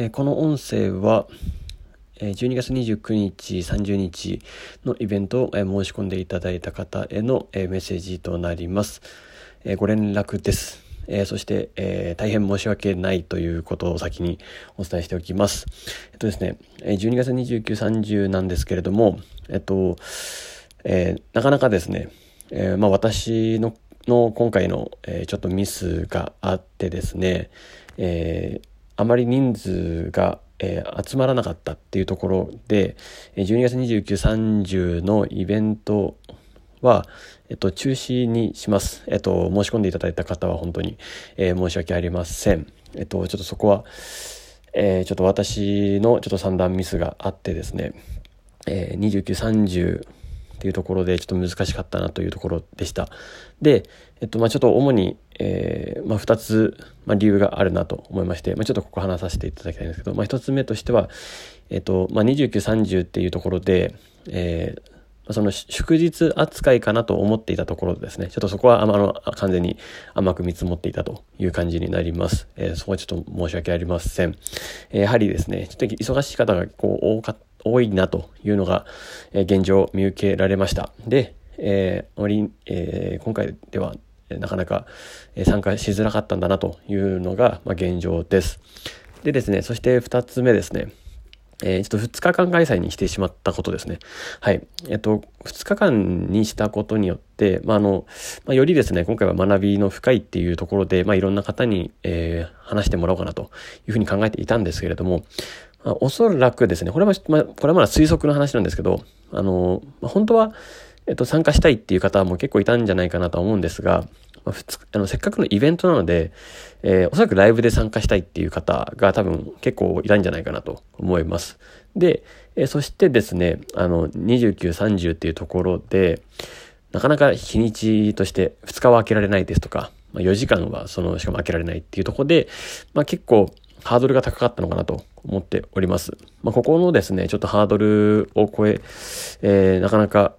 え、この音声は、え12月29日、30日のイベントを、え申し込んでいただいた方への、えメッセージとなります。えご連絡です。えそして、え大変申し訳ないということを先にお伝えしておきます。えっとですね、12月29、30なんですけれども、えっと、え、なかなかですね、え、まあ私の今回の、え、ちょっとミスがあってですね、え、あまり人数が、えー、集まらなかったっていうところで、12月29、30のイベントは、えっと、中止にします。えっと、申し込んでいただいた方は本当に、えー、申し訳ありません。えっと、ちょっとそこは、えー、ちょっと私のちょっと三段ミスがあってですね、えー、29、30っていうところでちょっと難しかったなというところでした。で、えっと、まあちょっと主に、えー、まあ2つ、まあ、理由があるなと思いまして、まあちょっとここ話させていただきたいんですけど、まあ1つ目としては、えっと、まあ29、30っていうところで、えーその祝日扱いかなと思っていたところですね。ちょっとそこはあの完全に甘く見積もっていたという感じになります。えー、そこはちょっと申し訳ありません。えー、やはりですね、ちょっと忙しい方がこう多か多いなというのが、え現状見受けられました。で、えー、オリえー、今回ではなかなか参加しづらかったんだなというのが、現状です。でですね、そして2つ目ですね。えー、ちょっと2日間開催にしてしまったことですね。はい。えっと、2日間にしたことによって、まあ、あの、まあ、よりですね、今回は学びの深いっていうところで、まあ、いろんな方に、えー、話してもらおうかなというふうに考えていたんですけれども、まあ、おそらくですね、これは、まあ、これはまだ推測の話なんですけど、あの、まあ、本当は、えっと、参加したいっていう方も結構いたんじゃないかなと思うんですが、まあ、普通あのせっかくのイベントなので、えー、おそらくライブで参加したいっていう方が多分結構いたんじゃないかなと思います。で、えー、そしてですね、あの、29、30っていうところで、なかなか日にちとして2日は開けられないですとか、まあ、4時間はその、しかも開けられないっていうところで、まあ結構、ハードルが高かったのかなと思っております。まあ、ここのですね、ちょっとハードルを超え、えー、なかなか、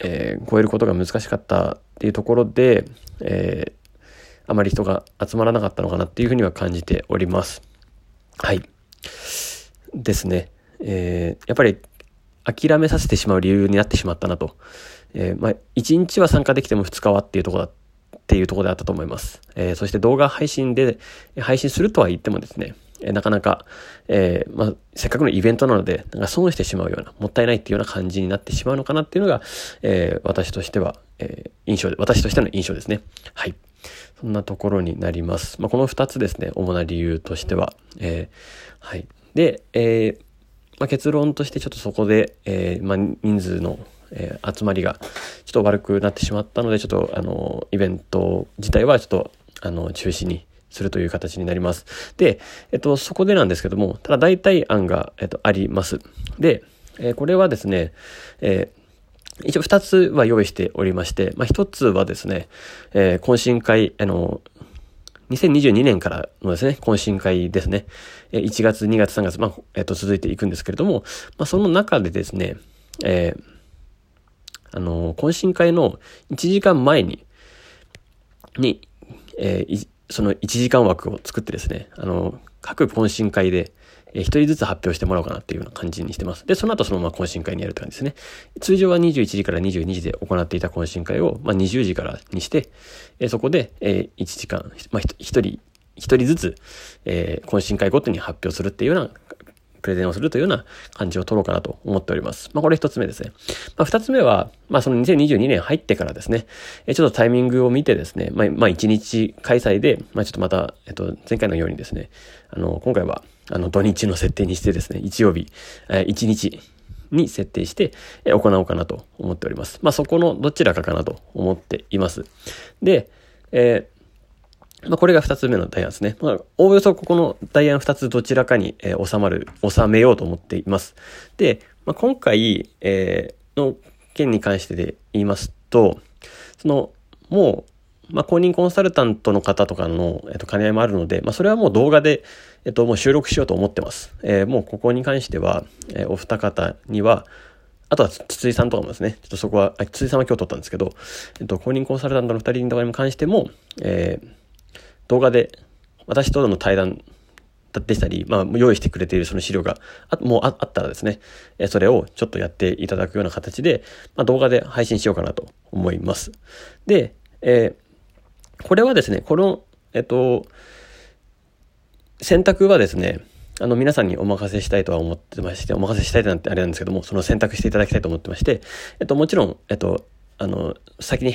えー、超えることが難しかったっていうところで、えー、あまり人が集まらなかったのかなっていうふうには感じております。はい。ですね。えー、やっぱり諦めさせてしまう理由になってしまったなと。えー、まあ、1日は参加できても2日はっていうとこだっていうとこであったと思います。えー、そして動画配信で、配信するとは言ってもですね、え、なかなか、えー、まあ、せっかくのイベントなので、なんか損してしまうような、もったいないっていうような感じになってしまうのかなっていうのが、えー、私としては、えー、印象で、私としての印象ですね。はい。そんなところになります。まあ、この二つですね、主な理由としては。え、はい。で、え、まあ、結論としてちょっとそこで、え、まあ、人数のえ、集まりがちょっと悪くなってしまったので、ちょっとあの、イベント自体はちょっとあの、中止にするという形になります。で、えっと、そこでなんですけども、ただ代替案が、えっと、あります。で、えー、これはですね、えー一応二つは用意しておりまして、まあ一つはですね、えー、懇親会、あの、2022年からのですね、懇親会ですね、1月、2月、3月、まあ、えっ、と、続いていくんですけれども、まあ、その中でですね、えー、あの、懇親会の1時間前に、に、えー、その1時間枠を作ってですね、あの、各懇親会で、えー、一人ずつ発表してもらおうかなっていうような感じにしてます。で、その後そのまま懇親会にやるって感じですね。通常は21時から22時で行っていた懇親会を、まあ、20時からにして、え、そこで、え、1時間、まあ、一人、一人ずつ、え、懇親会ごとに発表するっていうようなプレゼンをするというような感じを取ろうかなと思っております。まあこれ一つ目ですね。まあ二つ目は、まあその2022年入ってからですね、えちょっとタイミングを見てですね、まあ、まあ一日開催で、まあちょっとまた、えっと、前回のようにですね、あの、今回は、あの、土日の設定にしてですね、日曜日、え一日、に設定して行おうかなと思っております。まあそこのどちらかかなと思っています。で、えーまあ、これが二つ目のダイヤですね。まあ、おおよそここのダイヤの二つどちらかに、えー、収まる、収めようと思っています。で、まあ、今回、えー、の件に関してで言いますと、その、もう、まあ、公認コンサルタントの方とかの、えっ、ー、と、兼ね合いもあるので、まあ、それはもう動画で、えっ、ー、と、もう収録しようと思ってます。えー、もうここに関しては、えー、お二方には、あとは筒井さんとかもですね、ちょっとそこは、筒井さんは今日撮ったんですけど、えっと、公認コンサルタントの二人とかに関しても、えー、動画で私との対談でしたり、まあ、用意してくれているその資料があもうあったらですね、それをちょっとやっていただくような形で、まあ、動画で配信しようかなと思います。で、えー、これはですね、この、えっと、選択はですね、あの、皆さんにお任せしたいとは思ってまして、お任せしたいなんてあれなんですけども、その選択していただきたいと思ってまして、えっと、もちろん、えっと、あの、先に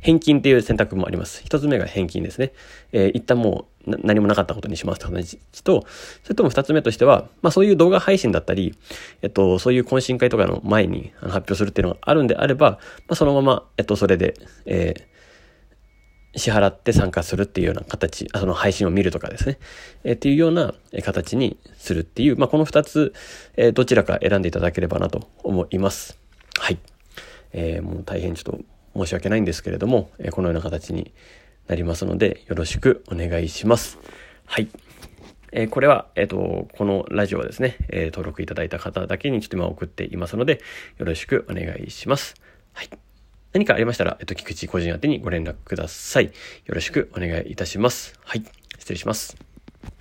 返金っていう選択もあります。一つ目が返金ですね。えー、一旦もう何もなかったことにしますって話と、それとも二つ目としては、まあそういう動画配信だったり、えっと、そういう懇親会とかの前に発表するっていうのがあるんであれば、まあそのまま、えっと、それで、えー、支払って参加するっていうような形、その配信を見るとかですね、え、っていうような形にするっていう、まあこの二つ、えー、どちらか選んでいただければなと思います。はい。えー、もう大変ちょっと申し訳ないんですけれども、えー、このような形になりますので、よろしくお願いします。はい。えー、これは、えっ、と、このラジオはですね、え登録いただいた方だけにちょっと今送っていますので、よろしくお願いします。はい。何かありましたら、えっ、と、菊池個人宛にご連絡ください。よろしくお願いいたします。はい。失礼します。